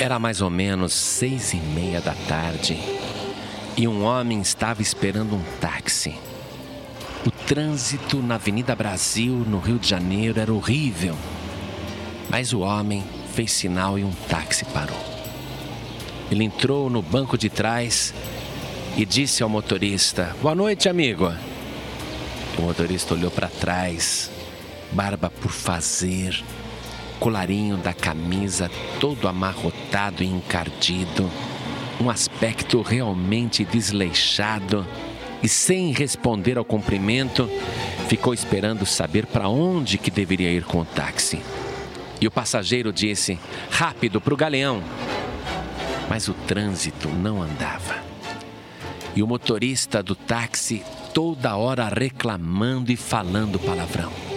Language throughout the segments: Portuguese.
Era mais ou menos seis e meia da tarde e um homem estava esperando um táxi. O trânsito na Avenida Brasil, no Rio de Janeiro, era horrível. Mas o homem fez sinal e um táxi parou. Ele entrou no banco de trás e disse ao motorista: Boa noite, amigo. O motorista olhou para trás, barba por fazer, colarinho da camisa todo amarrotado e encardido, um aspecto realmente desleixado e sem responder ao cumprimento, ficou esperando saber para onde que deveria ir com o táxi. E o passageiro disse: "Rápido para o galeão". Mas o trânsito não andava. E o motorista do táxi toda hora reclamando e falando palavrão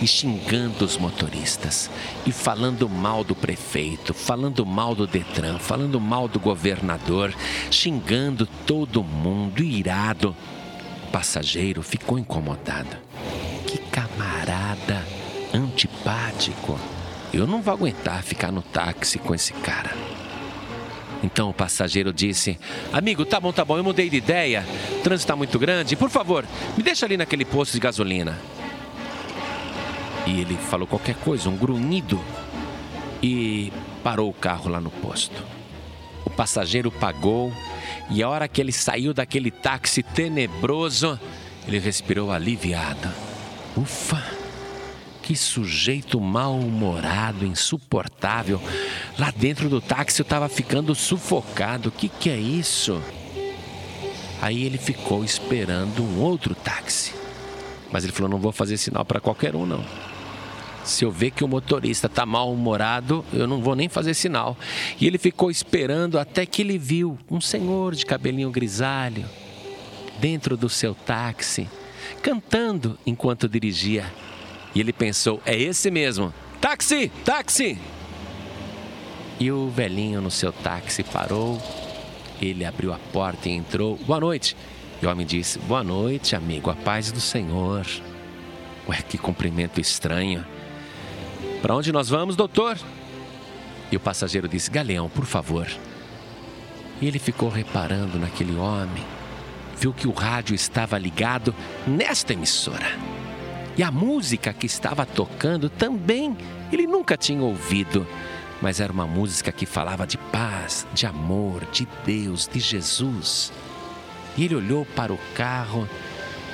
e xingando os motoristas, e falando mal do prefeito, falando mal do Detran, falando mal do governador, xingando todo mundo, irado. O passageiro ficou incomodado. Que camarada antipático. Eu não vou aguentar ficar no táxi com esse cara. Então o passageiro disse: Amigo, tá bom, tá bom, eu mudei de ideia. O trânsito está muito grande. Por favor, me deixa ali naquele posto de gasolina. E ele falou qualquer coisa, um grunhido, e parou o carro lá no posto. O passageiro pagou e a hora que ele saiu daquele táxi tenebroso, ele respirou aliviado. Ufa! Que sujeito mal-humorado, insuportável. Lá dentro do táxi eu estava ficando sufocado. O que, que é isso? Aí ele ficou esperando um outro táxi. Mas ele falou: não vou fazer sinal para qualquer um, não. Se eu ver que o motorista está mal-humorado, eu não vou nem fazer sinal. E ele ficou esperando até que ele viu um senhor de cabelinho grisalho dentro do seu táxi, cantando enquanto dirigia. E ele pensou: é esse mesmo. Táxi! Táxi! E o velhinho no seu táxi parou. Ele abriu a porta e entrou. Boa noite. E o homem disse: Boa noite, amigo, a paz do Senhor. Ué, que cumprimento estranho. Para onde nós vamos, doutor? E o passageiro disse: Galeão, por favor. E ele ficou reparando naquele homem, viu que o rádio estava ligado nesta emissora. E a música que estava tocando também ele nunca tinha ouvido, mas era uma música que falava de paz, de amor, de Deus, de Jesus. E ele olhou para o carro,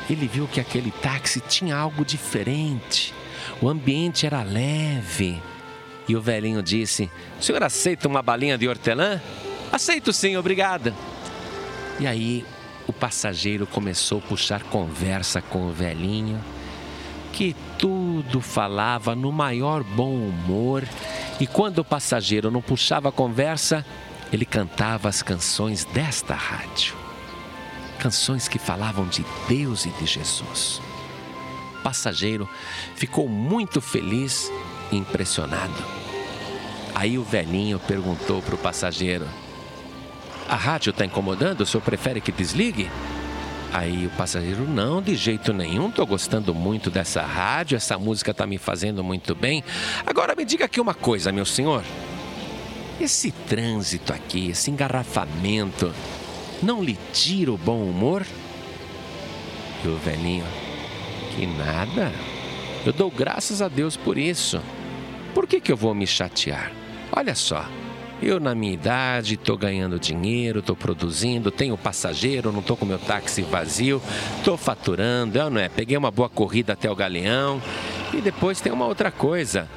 ele viu que aquele táxi tinha algo diferente o ambiente era leve. E o velhinho disse: O senhor aceita uma balinha de hortelã? Aceito sim, obrigada. E aí o passageiro começou a puxar conversa com o velhinho, que tudo falava no maior bom humor. E quando o passageiro não puxava conversa, ele cantava as canções desta rádio. Canções que falavam de Deus e de Jesus passageiro ficou muito feliz e impressionado. Aí o velhinho perguntou para o passageiro: A rádio está incomodando? O senhor prefere que desligue? Aí o passageiro: Não, de jeito nenhum, estou gostando muito dessa rádio, essa música está me fazendo muito bem. Agora me diga aqui uma coisa, meu senhor. Esse trânsito aqui, esse engarrafamento, não lhe tira o bom humor? E o velhinho: que nada. Eu dou graças a Deus por isso. Por que, que eu vou me chatear? Olha só, eu na minha idade estou ganhando dinheiro, estou produzindo, tenho passageiro, não estou com meu táxi vazio, estou faturando, eu não é? Peguei uma boa corrida até o Galeão. E depois tem uma outra coisa.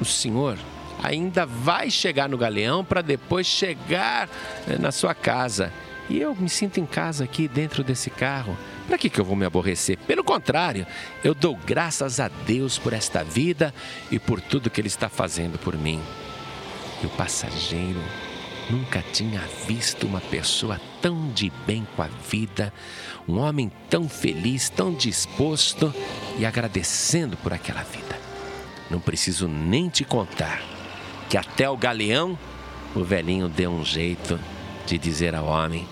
O senhor ainda vai chegar no Galeão para depois chegar eh, na sua casa. E eu me sinto em casa aqui dentro desse carro. Para que, que eu vou me aborrecer? Pelo contrário, eu dou graças a Deus por esta vida e por tudo que Ele está fazendo por mim. E o passageiro nunca tinha visto uma pessoa tão de bem com a vida, um homem tão feliz, tão disposto e agradecendo por aquela vida. Não preciso nem te contar que até o galeão o velhinho deu um jeito de dizer ao homem: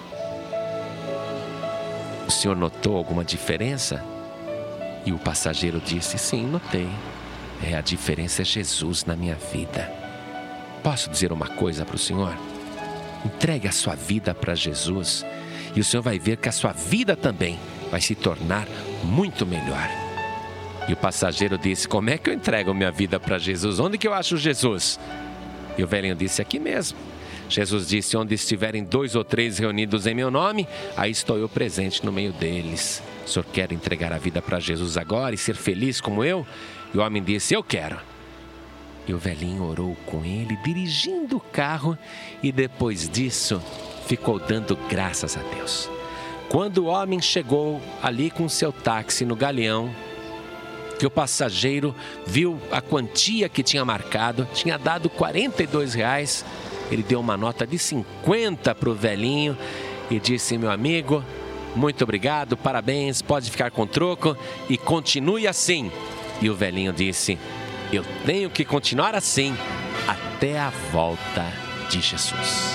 o senhor notou alguma diferença? E o passageiro disse: Sim, notei. É, a diferença é Jesus na minha vida. Posso dizer uma coisa para o senhor? Entregue a sua vida para Jesus e o senhor vai ver que a sua vida também vai se tornar muito melhor. E o passageiro disse: Como é que eu entrego minha vida para Jesus? Onde que eu acho Jesus? E o velhinho disse: Aqui mesmo. Jesus disse: Onde estiverem dois ou três reunidos em meu nome, aí estou eu presente no meio deles. O senhor quer entregar a vida para Jesus agora e ser feliz como eu? E o homem disse: Eu quero. E o velhinho orou com ele, dirigindo o carro, e depois disso ficou dando graças a Deus. Quando o homem chegou ali com seu táxi no galeão, que o passageiro viu a quantia que tinha marcado, tinha dado 42 reais, ele deu uma nota de 50 para o velhinho e disse: Meu amigo, muito obrigado, parabéns, pode ficar com troco e continue assim. E o velhinho disse: eu tenho que continuar assim até a volta de Jesus.